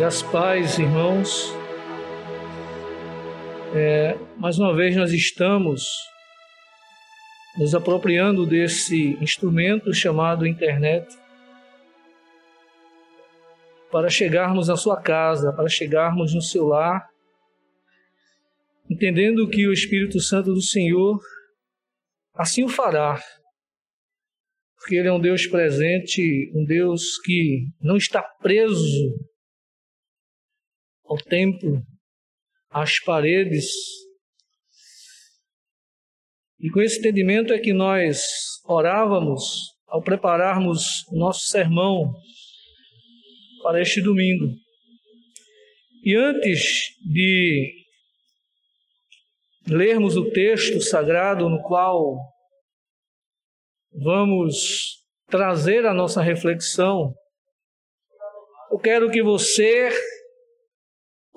Graças paz, irmãos. É, mais uma vez nós estamos nos apropriando desse instrumento chamado internet para chegarmos à sua casa, para chegarmos no seu lar, entendendo que o Espírito Santo do Senhor assim o fará, porque Ele é um Deus presente, um Deus que não está preso ao templo, às paredes. E com esse entendimento é que nós orávamos ao prepararmos o nosso sermão para este domingo. E antes de lermos o texto sagrado no qual vamos trazer a nossa reflexão, eu quero que você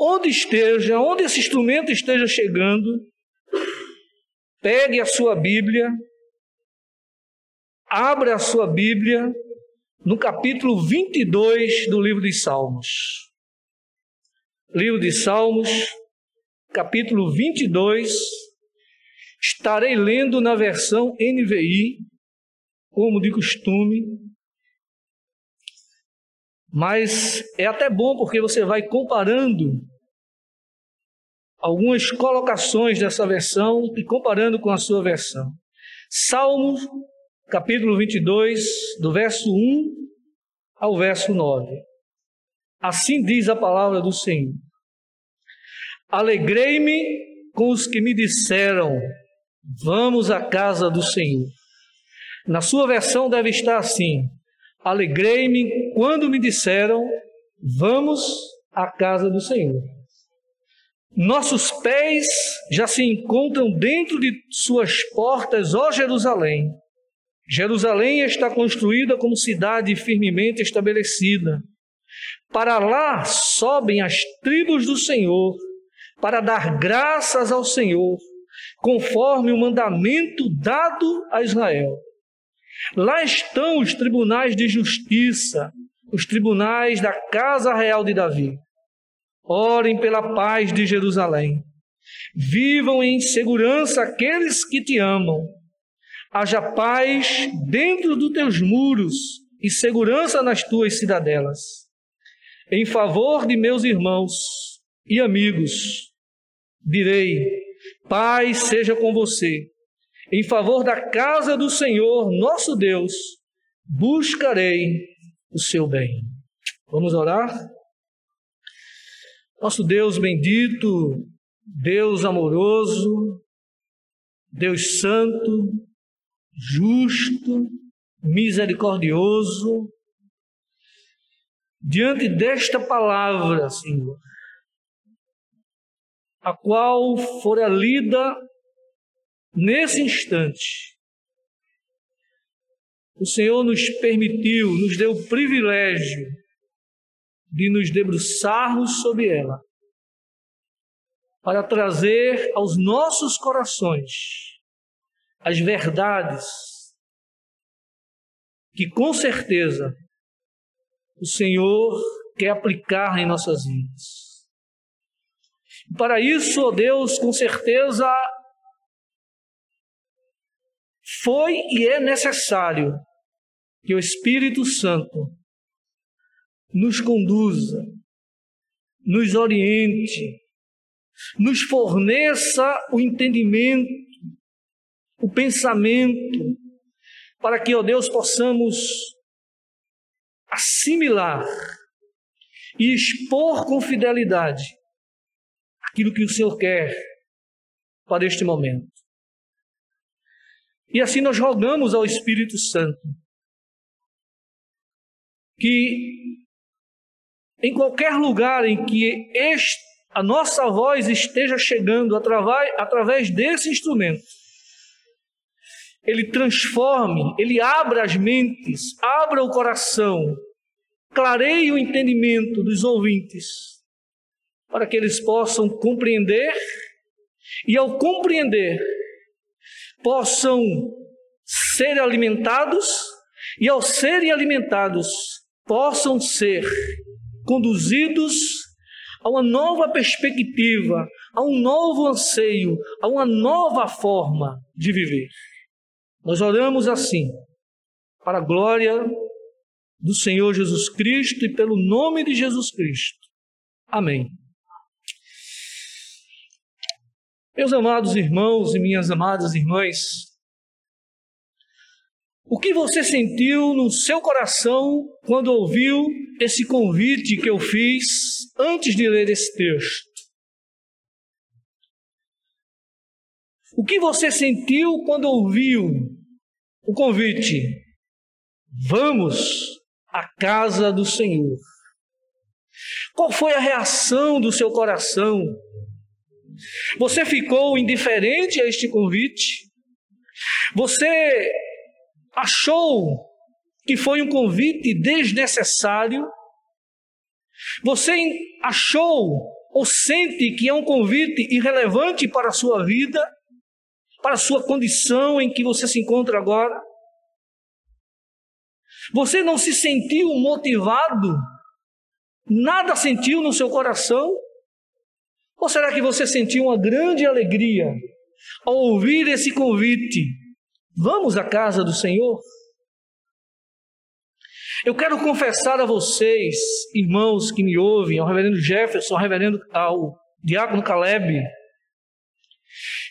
onde esteja, onde esse instrumento esteja chegando, pegue a sua Bíblia, abra a sua Bíblia no capítulo 22 do livro de Salmos. Livro de Salmos, capítulo 22. Estarei lendo na versão NVI, como de costume, mas é até bom porque você vai comparando algumas colocações dessa versão e comparando com a sua versão. Salmos, capítulo 22, do verso 1 ao verso 9. Assim diz a palavra do Senhor: Alegrei-me com os que me disseram: Vamos à casa do Senhor. Na sua versão deve estar assim: Alegrei-me quando me disseram: Vamos à casa do Senhor. Nossos pés já se encontram dentro de suas portas, ó Jerusalém. Jerusalém está construída como cidade firmemente estabelecida. Para lá sobem as tribos do Senhor, para dar graças ao Senhor, conforme o mandamento dado a Israel. Lá estão os tribunais de justiça, os tribunais da casa real de Davi. Orem pela paz de Jerusalém. Vivam em segurança aqueles que te amam. Haja paz dentro dos teus muros e segurança nas tuas cidadelas. Em favor de meus irmãos e amigos, direi: paz seja com você em favor da casa do Senhor, nosso Deus, buscarei o seu bem. Vamos orar? Nosso Deus bendito, Deus amoroso, Deus santo, justo, misericordioso, diante desta palavra, Senhor, a qual fora lida Nesse instante, o Senhor nos permitiu, nos deu o privilégio de nos debruçarmos sobre ela, para trazer aos nossos corações as verdades que com certeza o Senhor quer aplicar em nossas vidas. Para isso, ó Deus, com certeza foi e é necessário que o Espírito Santo nos conduza, nos oriente, nos forneça o entendimento, o pensamento, para que, ó Deus, possamos assimilar e expor com fidelidade aquilo que o Senhor quer para este momento. E assim nós rogamos ao Espírito Santo que em qualquer lugar em que a nossa voz esteja chegando através desse instrumento, ele transforme, ele abra as mentes, abra o coração, clareie o entendimento dos ouvintes, para que eles possam compreender e, ao compreender, possam ser alimentados e, ao serem alimentados, possam ser conduzidos a uma nova perspectiva, a um novo anseio, a uma nova forma de viver. Nós oramos assim, para a glória do Senhor Jesus Cristo e pelo nome de Jesus Cristo. Amém. Meus amados irmãos e minhas amadas irmãs, o que você sentiu no seu coração quando ouviu esse convite que eu fiz antes de ler esse texto? O que você sentiu quando ouviu o convite? Vamos à casa do Senhor. Qual foi a reação do seu coração? Você ficou indiferente a este convite? Você achou que foi um convite desnecessário? Você achou ou sente que é um convite irrelevante para a sua vida, para a sua condição em que você se encontra agora? Você não se sentiu motivado? Nada sentiu no seu coração? Ou será que você sentiu uma grande alegria ao ouvir esse convite? Vamos à casa do Senhor? Eu quero confessar a vocês, irmãos que me ouvem, ao reverendo Jefferson, ao reverendo ao diácono Caleb,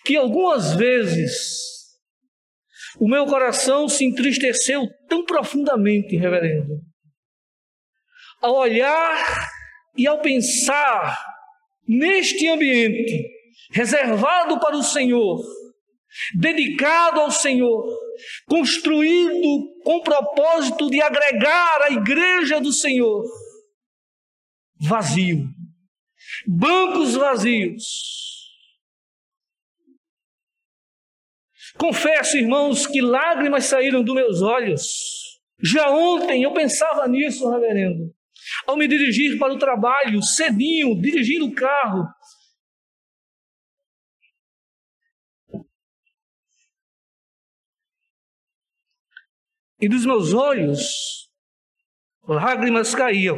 que algumas vezes o meu coração se entristeceu tão profundamente, reverendo, ao olhar e ao pensar neste ambiente reservado para o Senhor, dedicado ao Senhor, construído com o propósito de agregar a igreja do Senhor, vazio, bancos vazios. Confesso, irmãos, que lágrimas saíram dos meus olhos. Já ontem eu pensava nisso, reverendo. Ao me dirigir para o trabalho, cedinho, dirigindo o carro, e dos meus olhos lágrimas caíam.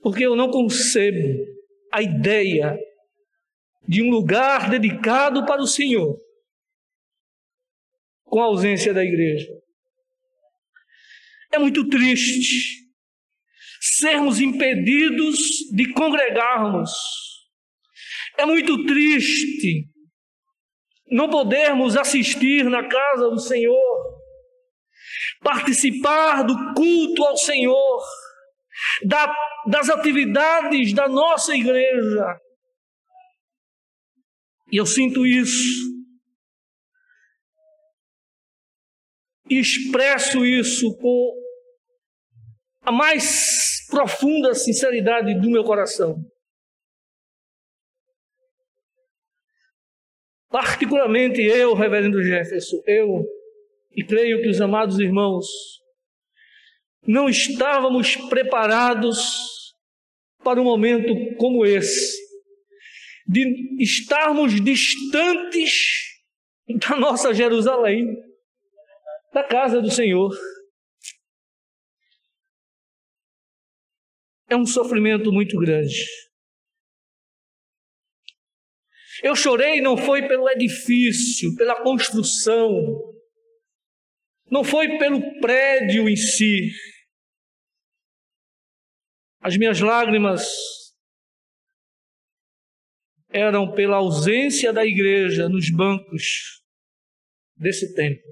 Porque eu não concebo a ideia de um lugar dedicado para o Senhor com a ausência da igreja. É muito triste sermos impedidos de congregarmos é muito triste não podermos assistir na casa do Senhor, participar do culto ao Senhor, da, das atividades da nossa igreja. E eu sinto isso. E expresso isso com a mais profunda sinceridade do meu coração. Particularmente eu, reverendo Jefferson, eu e creio que os amados irmãos não estávamos preparados para um momento como esse, de estarmos distantes da nossa Jerusalém, da casa do Senhor. É um sofrimento muito grande. Eu chorei não foi pelo edifício, pela construção, não foi pelo prédio em si. As minhas lágrimas eram pela ausência da igreja nos bancos desse templo.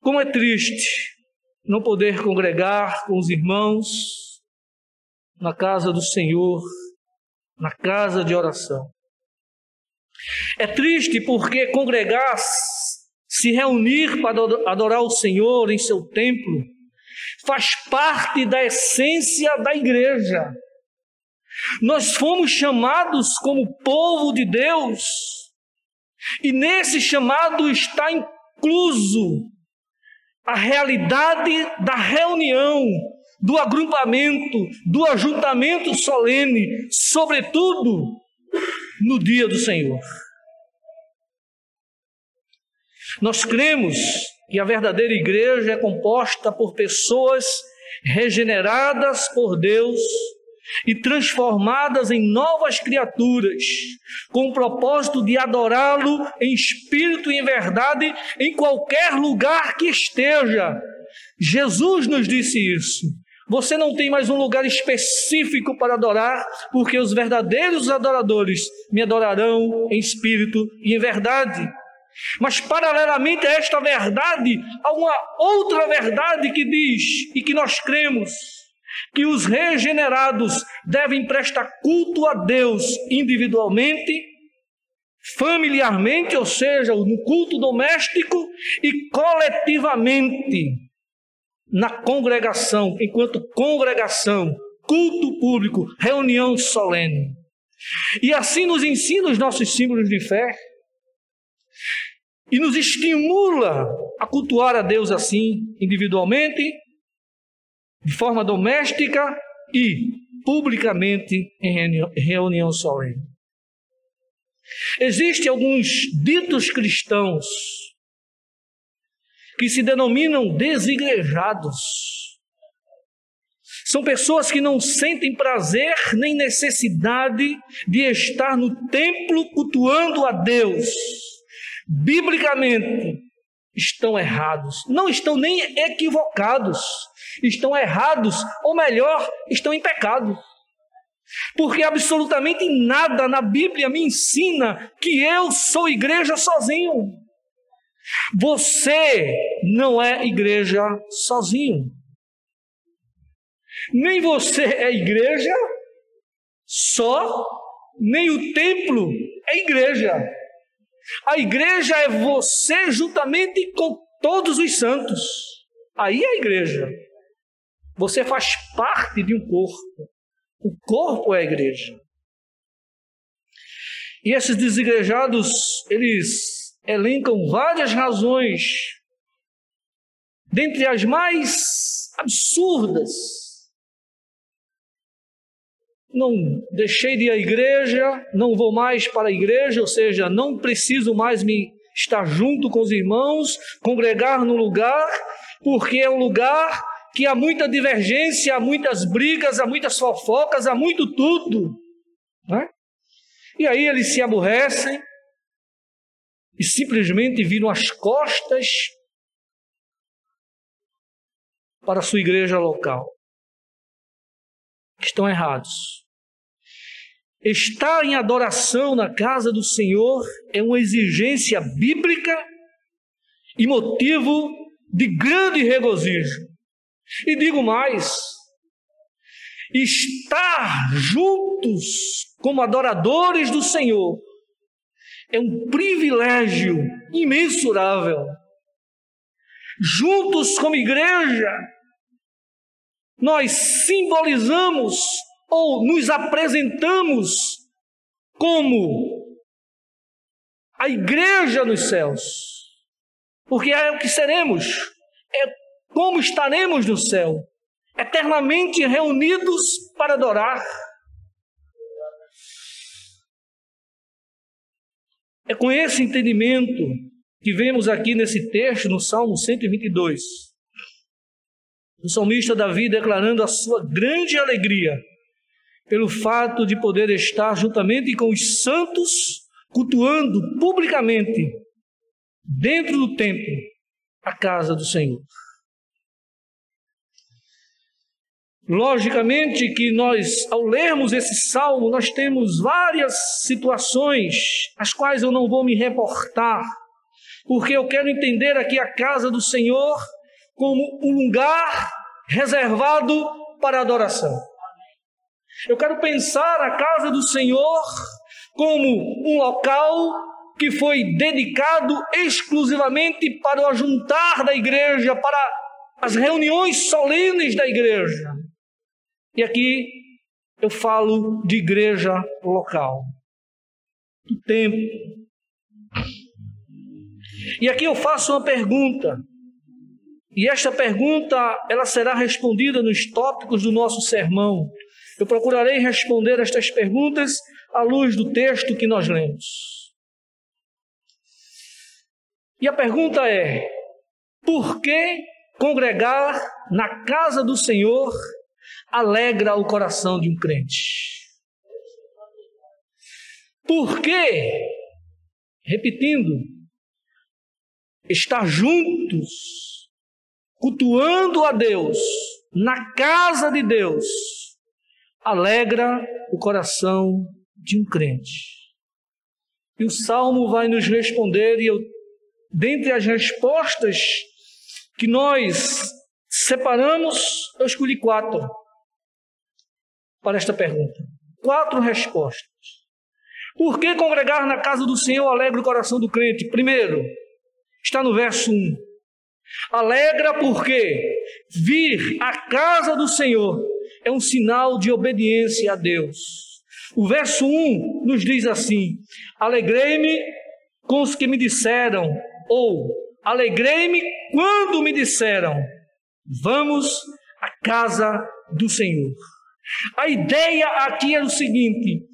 Como é triste não poder congregar com os irmãos, na casa do Senhor, na casa de oração. É triste porque congregar, se reunir para adorar o Senhor em seu templo, faz parte da essência da igreja. Nós fomos chamados como povo de Deus, e nesse chamado está incluso a realidade da reunião, do agrupamento, do ajuntamento solene, sobretudo no dia do Senhor. Nós cremos que a verdadeira igreja é composta por pessoas regeneradas por Deus e transformadas em novas criaturas, com o propósito de adorá-lo em espírito e em verdade em qualquer lugar que esteja. Jesus nos disse isso. Você não tem mais um lugar específico para adorar, porque os verdadeiros adoradores me adorarão em espírito e em verdade. Mas, paralelamente a esta verdade, há uma outra verdade que diz e que nós cremos que os regenerados devem prestar culto a Deus individualmente, familiarmente, ou seja, no culto doméstico e coletivamente na congregação, enquanto congregação, culto público, reunião solene. E assim nos ensina os nossos símbolos de fé e nos estimula a cultuar a Deus assim, individualmente, de forma doméstica e publicamente em reunião solene. Existem alguns ditos cristãos que se denominam desigrejados. São pessoas que não sentem prazer nem necessidade de estar no templo cultuando a Deus. Biblicamente, estão errados. Não estão nem equivocados. Estão errados, ou melhor, estão em pecado. Porque absolutamente nada na Bíblia me ensina que eu sou igreja sozinho. Você não é igreja sozinho. Nem você é igreja só, nem o templo é igreja. A igreja é você juntamente com todos os santos. Aí é a igreja. Você faz parte de um corpo. O corpo é a igreja. E esses desigrejados, eles elencam várias razões, dentre as mais absurdas. Não deixei de ir à igreja, não vou mais para a igreja, ou seja, não preciso mais me estar junto com os irmãos, congregar no lugar, porque é um lugar que há muita divergência, há muitas brigas, há muitas fofocas, há muito tudo. Né? E aí eles se aborrecem, e simplesmente viram as costas para a sua igreja local. Estão errados. Estar em adoração na casa do Senhor é uma exigência bíblica e motivo de grande regozijo. E digo mais: estar juntos como adoradores do Senhor é um privilégio imensurável. Juntos como igreja, nós simbolizamos ou nos apresentamos como a igreja nos céus, porque é o que seremos, é como estaremos no céu, eternamente reunidos para adorar. É com esse entendimento que vemos aqui nesse texto, no Salmo 122. O salmista Davi declarando a sua grande alegria pelo fato de poder estar juntamente com os santos, cultuando publicamente, dentro do templo, a casa do Senhor. Logicamente que nós, ao lermos esse salmo, nós temos várias situações, as quais eu não vou me reportar, porque eu quero entender aqui a casa do Senhor como um lugar reservado para adoração. Eu quero pensar a casa do Senhor como um local que foi dedicado exclusivamente para o ajuntar da igreja, para as reuniões solenes da igreja. E aqui eu falo de igreja local, do tempo. E aqui eu faço uma pergunta. E esta pergunta ela será respondida nos tópicos do nosso sermão. Eu procurarei responder estas perguntas à luz do texto que nós lemos. E a pergunta é: por que congregar na casa do Senhor alegra o coração de um crente? Por que, repetindo, estar juntos, cultuando a Deus, na casa de Deus, alegra o coração de um crente. E o salmo vai nos responder, e eu, dentre as respostas que nós separamos, eu escolhi quatro para esta pergunta. Quatro respostas. Por que congregar na casa do Senhor alegra o coração do crente? Primeiro, está no verso 1. Alegra porque vir à casa do Senhor é um sinal de obediência a Deus. O verso 1 nos diz assim: Alegrei-me com os que me disseram, ou alegrei-me quando me disseram, vamos à casa do Senhor. A ideia aqui é o seguinte: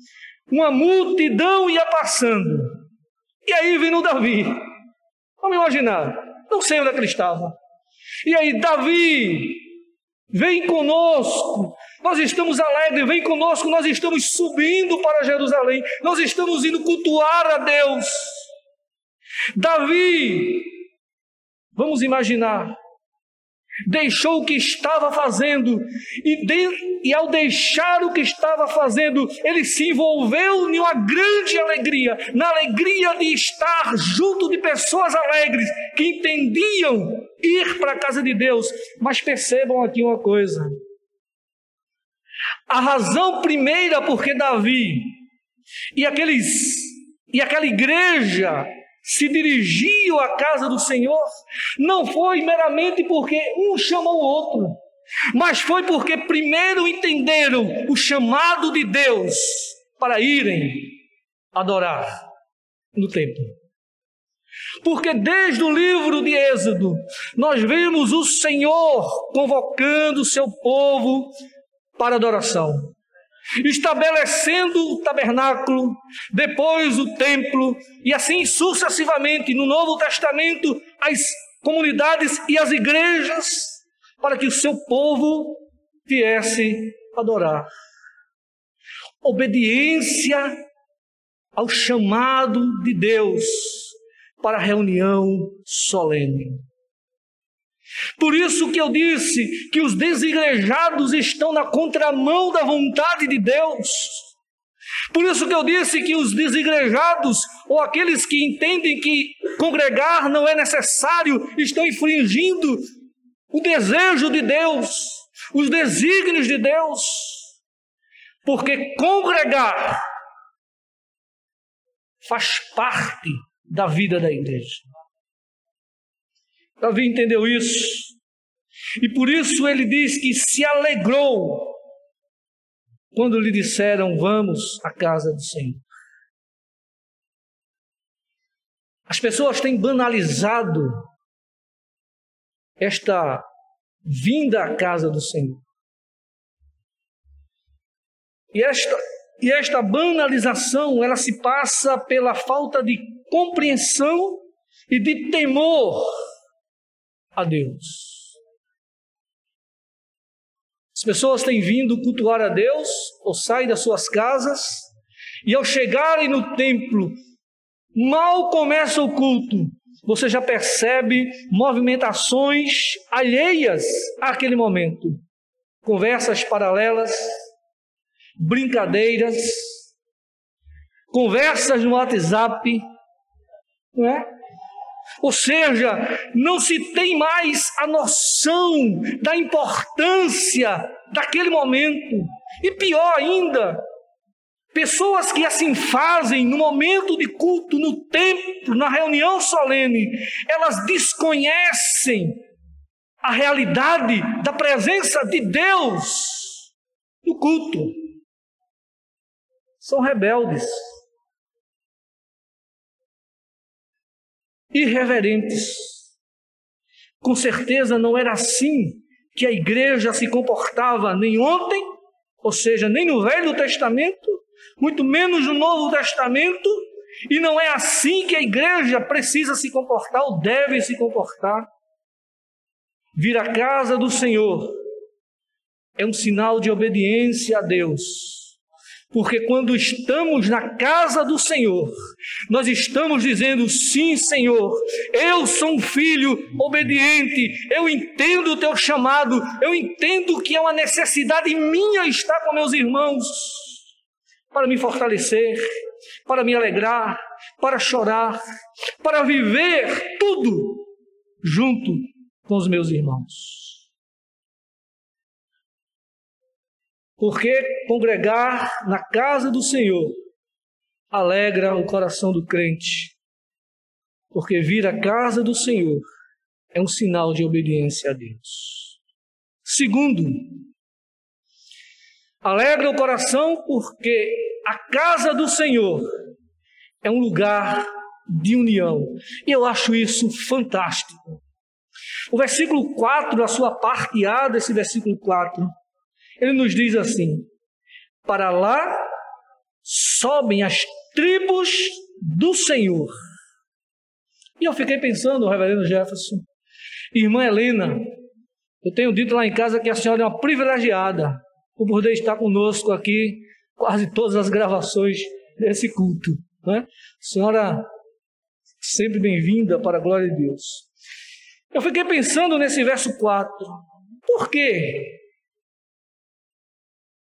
uma multidão ia passando, e aí vem o Davi. Vamos imaginar, não sei onde é que ele estava. E aí, Davi, vem conosco, nós estamos alegres, vem conosco, nós estamos subindo para Jerusalém, nós estamos indo cultuar a Deus. Davi, vamos imaginar, deixou o que estava fazendo, e, de, e ao deixar o que estava fazendo, ele se envolveu em uma grande alegria, na alegria de estar junto de pessoas alegres, que entendiam ir para a casa de Deus. Mas percebam aqui uma coisa: a razão primeira porque Davi e aqueles e aquela igreja se dirigiam à casa do Senhor, não foi meramente porque um chamou o outro, mas foi porque primeiro entenderam o chamado de Deus para irem adorar no templo. Porque desde o livro de Êxodo, nós vemos o Senhor convocando o seu povo para adoração estabelecendo o tabernáculo, depois o templo, e assim sucessivamente no Novo Testamento, as comunidades e as igrejas, para que o seu povo viesse adorar. Obediência ao chamado de Deus para a reunião solene. Por isso que eu disse que os desigrejados estão na contramão da vontade de Deus. Por isso que eu disse que os desigrejados, ou aqueles que entendem que congregar não é necessário, estão infringindo o desejo de Deus, os desígnios de Deus. Porque congregar faz parte da vida da igreja. Davi entendeu isso. E por isso ele diz que se alegrou quando lhe disseram: Vamos à casa do Senhor. As pessoas têm banalizado esta vinda à casa do Senhor. E esta, e esta banalização, ela se passa pela falta de compreensão e de temor a Deus. As pessoas têm vindo cultuar a Deus, ou saem das suas casas, e ao chegarem no templo, mal começa o culto, você já percebe movimentações alheias àquele momento. Conversas paralelas, brincadeiras, conversas no WhatsApp, não é? Ou seja, não se tem mais a noção da importância daquele momento. E pior ainda, pessoas que assim fazem no momento de culto, no templo, na reunião solene, elas desconhecem a realidade da presença de Deus no culto. São rebeldes. Irreverentes. Com certeza não era assim que a igreja se comportava nem ontem, ou seja, nem no Velho Testamento, muito menos no Novo Testamento, E não é assim que a igreja precisa se comportar ou deve se comportar. Vir à casa do Senhor é um sinal de obediência a Deus. Porque quando estamos na casa do Senhor, nós estamos dizendo: sim, Senhor, eu sou um filho obediente, eu entendo o teu chamado, eu entendo que é uma necessidade minha estar com meus irmãos para me fortalecer, para me alegrar, para chorar, para viver tudo junto com os meus irmãos. Porque congregar na casa do Senhor alegra o coração do crente. Porque vir à casa do Senhor é um sinal de obediência a Deus. Segundo, alegra o coração porque a casa do Senhor é um lugar de união. E eu acho isso fantástico. O versículo 4, a sua parte A desse versículo 4, ele nos diz assim: Para lá sobem as tribos do Senhor. E eu fiquei pensando, reverendo Jefferson, irmã Helena, eu tenho dito lá em casa que a senhora é uma privilegiada por poder estar conosco aqui, quase todas as gravações desse culto. Né? Senhora, sempre bem-vinda para a glória de Deus. Eu fiquei pensando nesse verso 4. Por quê?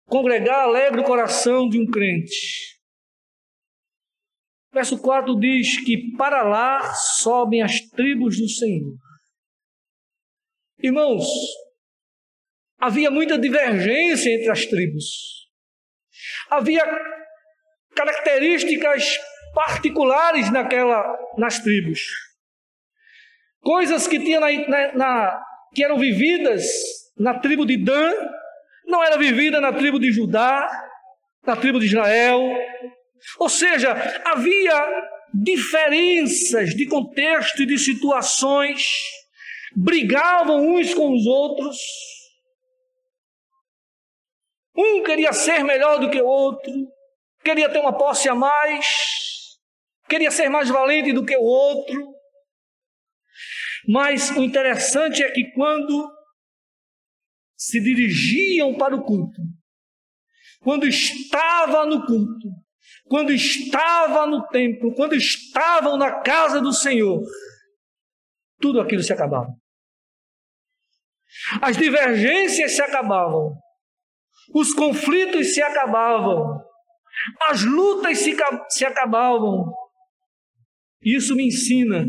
Congregar alegra o coração de um crente. Verso 4 diz que para lá sobem as tribos do Senhor. Irmãos, havia muita divergência entre as tribos. Havia características particulares naquela, nas tribos. Coisas que, tinha na, na, na, que eram vividas na tribo de Dan não era vivida na tribo de Judá, na tribo de Israel. Ou seja, havia diferenças de contexto e de situações, brigavam uns com os outros. Um queria ser melhor do que o outro, queria ter uma posse a mais, queria ser mais valente do que o outro. Mas o interessante é que quando se dirigiam para o culto, quando estava no culto, quando estava no templo, quando estavam na casa do Senhor, tudo aquilo se acabava. As divergências se acabavam, os conflitos se acabavam, as lutas se, se acabavam. Isso me ensina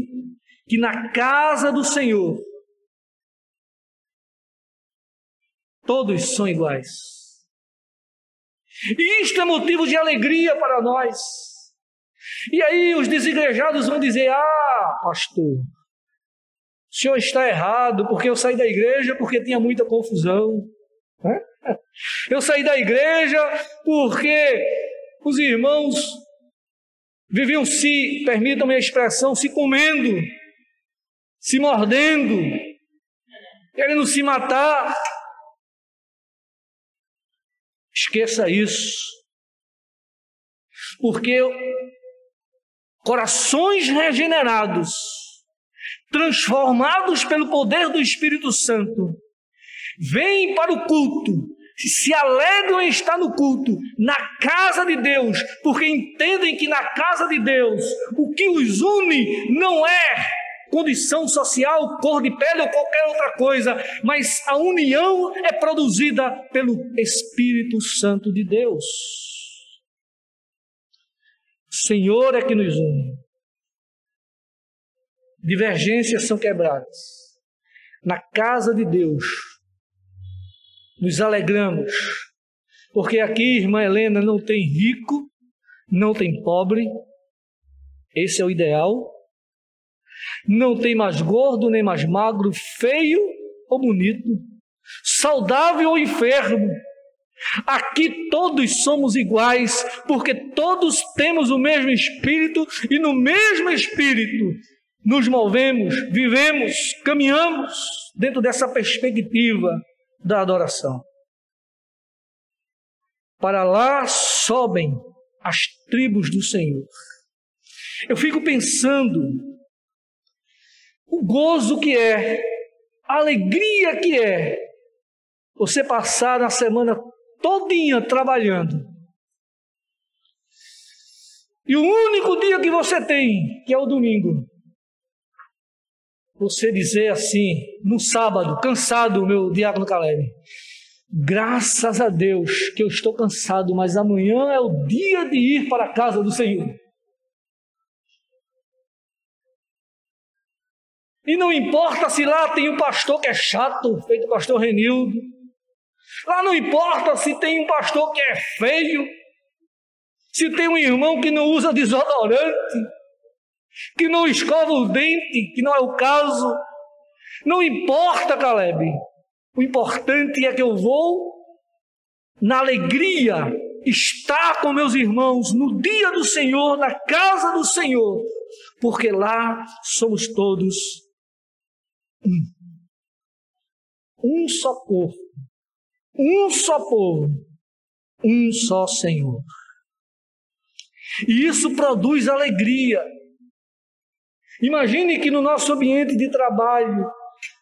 que na casa do Senhor Todos são iguais. E isto é motivo de alegria para nós. E aí os desigrejados vão dizer: Ah, pastor, o senhor está errado, porque eu saí da igreja porque tinha muita confusão. Eu saí da igreja porque os irmãos viviam se, permitam-me a expressão, se comendo, se mordendo, querendo se matar. Esqueça isso. Porque corações regenerados, transformados pelo poder do Espírito Santo, vêm para o culto, se alegram em estar no culto, na casa de Deus, porque entendem que na casa de Deus o que os une não é condição social, cor de pele ou qualquer outra coisa, mas a união é produzida pelo Espírito Santo de Deus. O Senhor é que nos une. Divergências são quebradas. Na casa de Deus, nos alegramos, porque aqui, irmã Helena, não tem rico, não tem pobre, esse é o ideal não tem mais gordo nem mais magro, feio ou bonito, saudável ou enfermo. Aqui todos somos iguais, porque todos temos o mesmo espírito e no mesmo espírito nos movemos, vivemos, caminhamos dentro dessa perspectiva da adoração. Para lá sobem as tribos do Senhor. Eu fico pensando o gozo que é, a alegria que é você passar a semana todinha trabalhando. E o único dia que você tem, que é o domingo, você dizer assim, no sábado, cansado, meu diácono Caleb, graças a Deus que eu estou cansado, mas amanhã é o dia de ir para a casa do Senhor. E não importa se lá tem um pastor que é chato, feito o pastor Renildo. Lá não importa se tem um pastor que é feio. Se tem um irmão que não usa desodorante, que não escova o dente, que não é o caso. Não importa, Caleb. O importante é que eu vou na alegria estar com meus irmãos no dia do Senhor, na casa do Senhor, porque lá somos todos um. Um só corpo, um só povo, um só Senhor. E isso produz alegria. Imagine que no nosso ambiente de trabalho,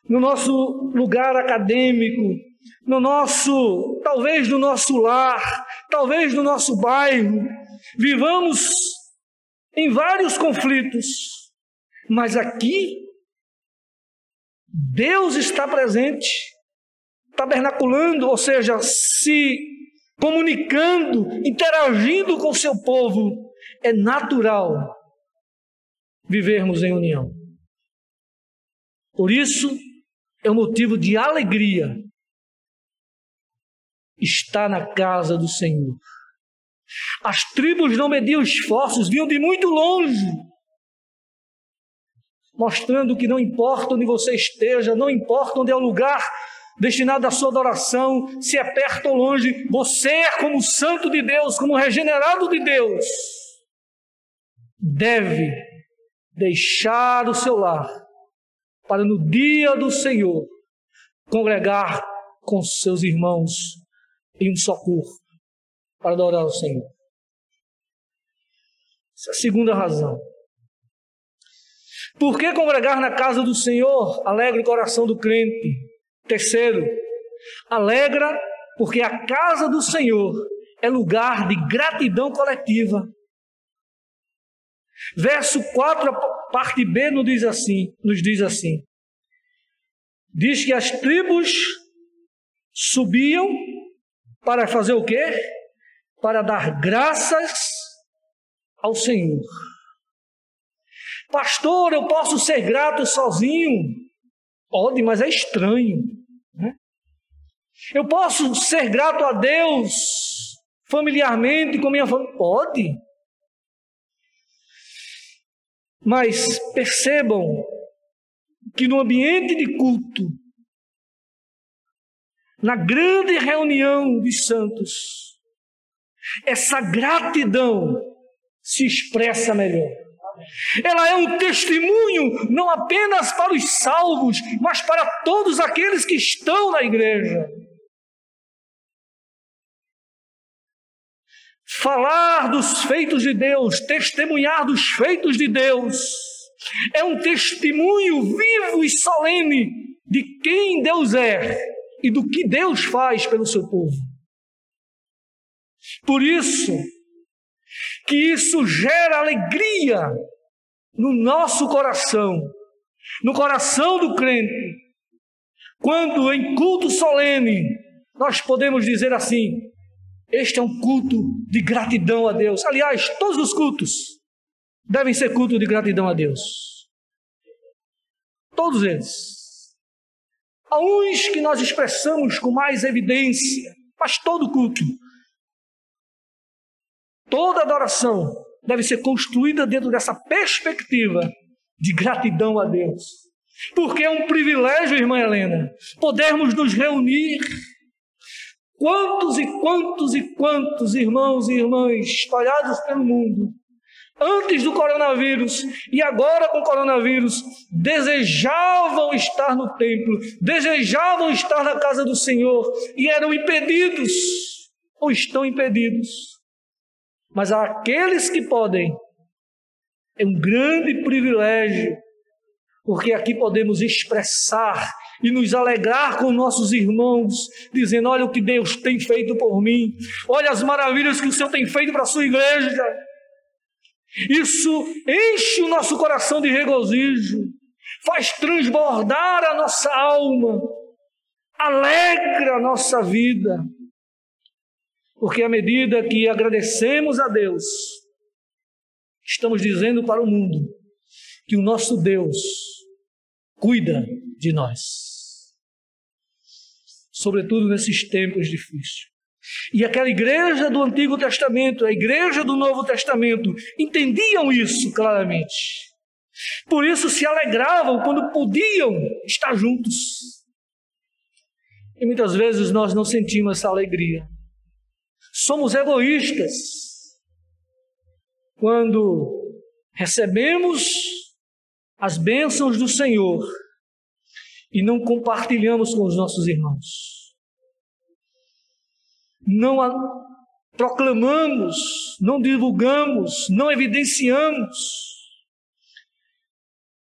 no nosso lugar acadêmico, no nosso, talvez no nosso lar, talvez no nosso bairro, vivamos em vários conflitos, mas aqui Deus está presente, tabernaculando, ou seja, se comunicando, interagindo com o seu povo. É natural vivermos em união. Por isso, é um motivo de alegria estar na casa do Senhor. As tribos não mediam esforços, vinham de muito longe mostrando que não importa onde você esteja, não importa onde é o lugar destinado à sua adoração, se é perto ou longe, você é como santo de Deus, como regenerado de Deus, deve deixar o seu lar para no dia do Senhor congregar com seus irmãos em um só corpo para adorar o Senhor. Essa é a segunda razão. Por que congregar na casa do Senhor alegra o coração do crente? Terceiro, alegra porque a casa do Senhor é lugar de gratidão coletiva. Verso 4, parte B, nos diz assim, nos diz assim. Diz que as tribos subiam para fazer o quê? Para dar graças ao Senhor. Pastor, eu posso ser grato sozinho? Pode, mas é estranho. Né? Eu posso ser grato a Deus familiarmente com minha família? Pode. Mas percebam que no ambiente de culto, na grande reunião dos santos, essa gratidão se expressa melhor. Ela é um testemunho não apenas para os salvos, mas para todos aqueles que estão na igreja. Falar dos feitos de Deus, testemunhar dos feitos de Deus, é um testemunho vivo e solene de quem Deus é e do que Deus faz pelo seu povo. Por isso, que isso gera alegria no nosso coração, no coração do crente, quando em culto solene nós podemos dizer assim: este é um culto de gratidão a Deus. Aliás, todos os cultos devem ser culto de gratidão a Deus. Todos eles. Há uns que nós expressamos com mais evidência, mas todo culto, toda adoração deve ser construída dentro dessa perspectiva de gratidão a Deus. Porque é um privilégio, irmã Helena, podermos nos reunir. Quantos e quantos e quantos irmãos e irmãs espalhados pelo mundo, antes do coronavírus e agora com o coronavírus, desejavam estar no templo, desejavam estar na casa do Senhor e eram impedidos, ou estão impedidos mas aqueles que podem É um grande privilégio, porque aqui podemos expressar e nos alegrar com nossos irmãos, dizendo: Olha o que Deus tem feito por mim, olha as maravilhas que o Senhor tem feito para a sua igreja. Isso enche o nosso coração de regozijo, faz transbordar a nossa alma, alegra a nossa vida, porque à medida que agradecemos a Deus, estamos dizendo para o mundo que o nosso Deus cuida de nós, sobretudo nesses tempos difíceis. E aquela igreja do Antigo Testamento, a igreja do Novo Testamento, entendiam isso claramente. Por isso se alegravam quando podiam estar juntos. E muitas vezes nós não sentimos essa alegria. Somos egoístas quando recebemos as bênçãos do Senhor e não compartilhamos com os nossos irmãos. Não proclamamos, não divulgamos, não evidenciamos.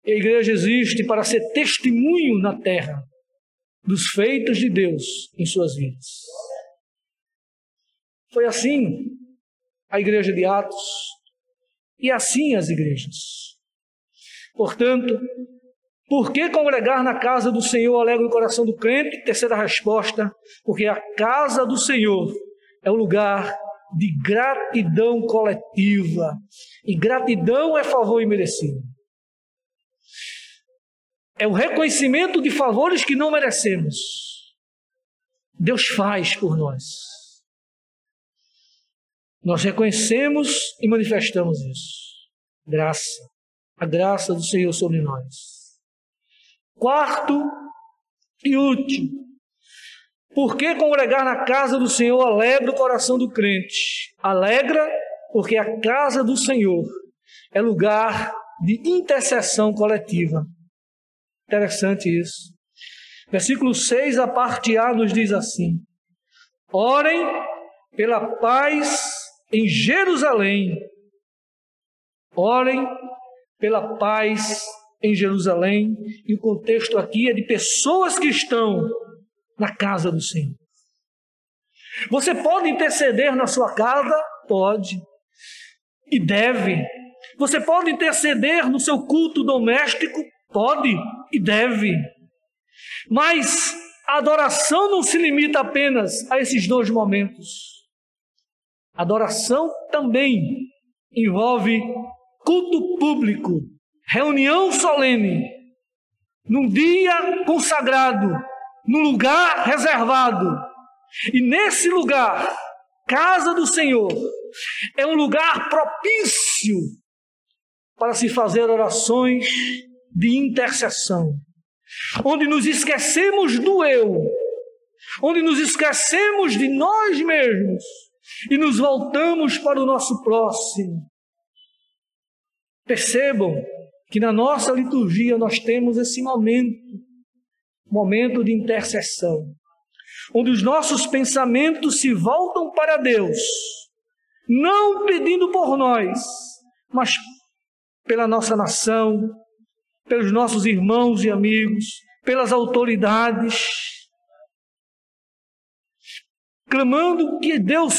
A igreja existe para ser testemunho na terra dos feitos de Deus em suas vidas. Foi assim a igreja de Atos e assim as igrejas. Portanto, por que congregar na casa do Senhor alegra o coração do crente? Terceira resposta, porque a casa do Senhor é o lugar de gratidão coletiva. E gratidão é favor imerecido. É o reconhecimento de favores que não merecemos. Deus faz por nós. Nós reconhecemos e manifestamos isso. Graça. A graça do Senhor sobre nós. Quarto e último. Por que congregar na casa do Senhor alegra o coração do crente? Alegra porque a casa do Senhor é lugar de intercessão coletiva. Interessante isso. Versículo 6, a parte A, nos diz assim: Orem pela paz em Jerusalém. Orem pela paz em Jerusalém, e o contexto aqui é de pessoas que estão na casa do Senhor. Você pode interceder na sua casa? Pode. E deve. Você pode interceder no seu culto doméstico? Pode e deve. Mas a adoração não se limita apenas a esses dois momentos. Adoração também envolve culto público reunião solene, num dia consagrado, num lugar reservado. E nesse lugar, casa do Senhor, é um lugar propício para se fazer orações de intercessão, onde nos esquecemos do eu, onde nos esquecemos de nós mesmos e nos voltamos para o nosso próximo. Percebam que na nossa liturgia nós temos esse momento, momento de intercessão, onde os nossos pensamentos se voltam para Deus, não pedindo por nós, mas pela nossa nação, pelos nossos irmãos e amigos, pelas autoridades, clamando que Deus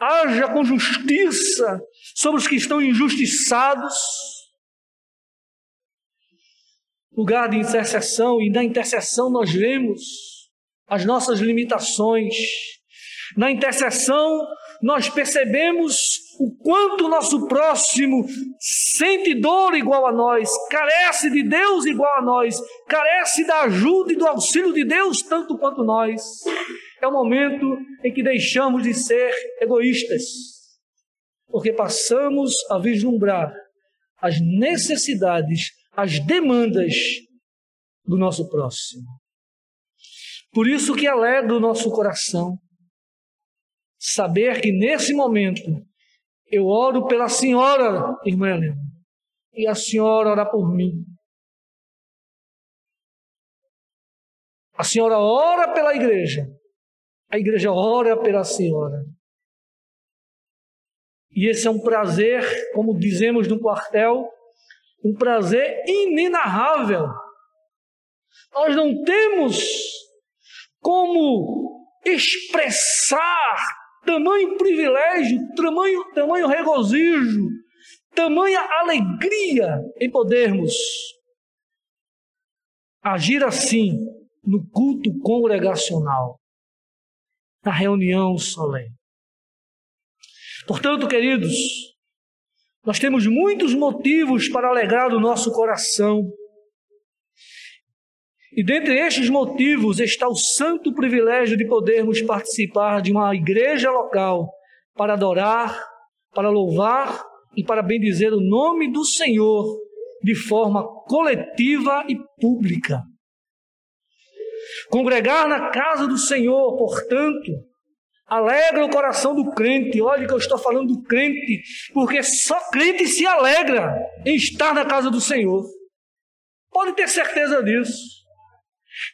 haja com justiça sobre os que estão injustiçados lugar de intercessão, e na intercessão nós vemos as nossas limitações. Na intercessão nós percebemos o quanto o nosso próximo sente dor igual a nós, carece de Deus igual a nós, carece da ajuda e do auxílio de Deus tanto quanto nós. É o momento em que deixamos de ser egoístas, porque passamos a vislumbrar as necessidades as demandas do nosso próximo. Por isso que alegra o nosso coração saber que nesse momento eu oro pela senhora, irmã Helena, e a senhora ora por mim. A senhora ora pela igreja, a igreja ora pela senhora. E esse é um prazer, como dizemos no quartel, um prazer inenarrável. Nós não temos como expressar tamanho privilégio, tamanho, tamanho regozijo, tamanha alegria em podermos agir assim no culto congregacional, na reunião solene. Portanto, queridos, nós temos muitos motivos para alegrar o nosso coração. E dentre estes motivos está o santo privilégio de podermos participar de uma igreja local para adorar, para louvar e para bendizer o nome do Senhor de forma coletiva e pública. Congregar na casa do Senhor, portanto, alegra o coração do crente. Olha que eu estou falando do crente, porque só crente se alegra em estar na casa do Senhor. Pode ter certeza disso.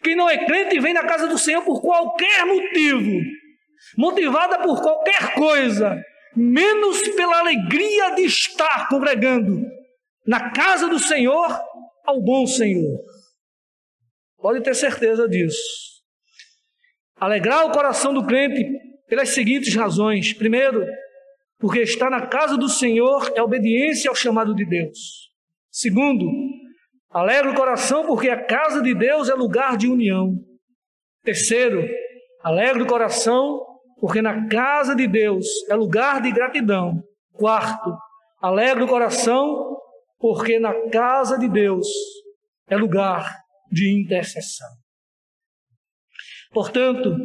Quem não é crente vem na casa do Senhor por qualquer motivo, motivada por qualquer coisa, menos pela alegria de estar congregando na casa do Senhor ao bom Senhor. Pode ter certeza disso. Alegrar o coração do crente pelas seguintes razões. Primeiro, porque estar na casa do Senhor é obediência ao chamado de Deus. Segundo, alegra o coração porque a casa de Deus é lugar de união. Terceiro, alegra o coração porque na casa de Deus é lugar de gratidão. Quarto, alegra o coração, porque na casa de Deus é lugar de intercessão. Portanto,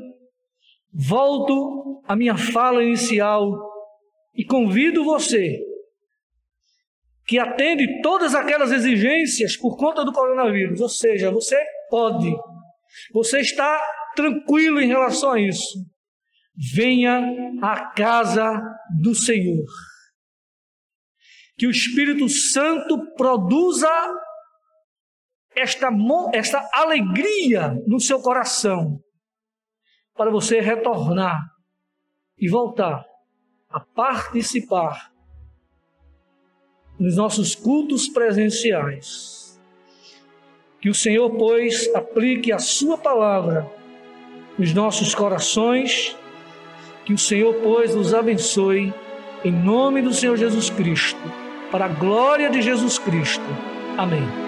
volto à minha fala inicial e convido você que atende todas aquelas exigências por conta do coronavírus, ou seja, você pode, você está tranquilo em relação a isso venha à casa do Senhor. Que o Espírito Santo produza esta, esta alegria no seu coração, para você retornar e voltar a participar nos nossos cultos presenciais. Que o Senhor, pois, aplique a Sua palavra nos nossos corações que o Senhor, pois, nos abençoe, em nome do Senhor Jesus Cristo, para a glória de Jesus Cristo. Amém.